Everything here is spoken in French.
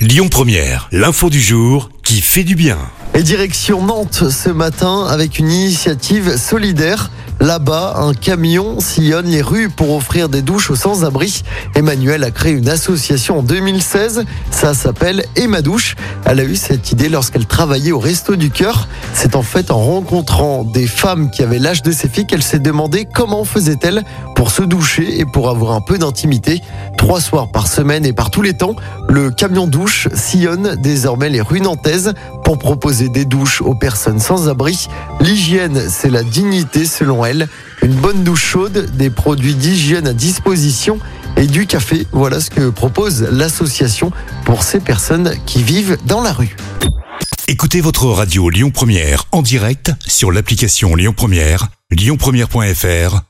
Lyon Première, l'info du jour qui fait du bien. Et direction Nantes ce matin avec une initiative solidaire. Là-bas, un camion sillonne les rues pour offrir des douches aux sans-abri. Emmanuel a créé une association en 2016. Ça s'appelle Emma Douche. Elle a eu cette idée lorsqu'elle travaillait au Resto du Cœur. C'est en fait en rencontrant des femmes qui avaient l'âge de ses filles qu'elle s'est demandé comment faisait-elle pour se doucher et pour avoir un peu d'intimité. Trois soirs par semaine et par tous les temps, le camion douche sillonne désormais les rues nantaises pour proposer des douches aux personnes sans abri. L'hygiène, c'est la dignité selon elle. Une bonne douche chaude, des produits d'hygiène à disposition et du café. Voilà ce que propose l'association pour ces personnes qui vivent dans la rue. Écoutez votre radio Lyon Première en direct sur l'application Lyon Première, lyonpremière.fr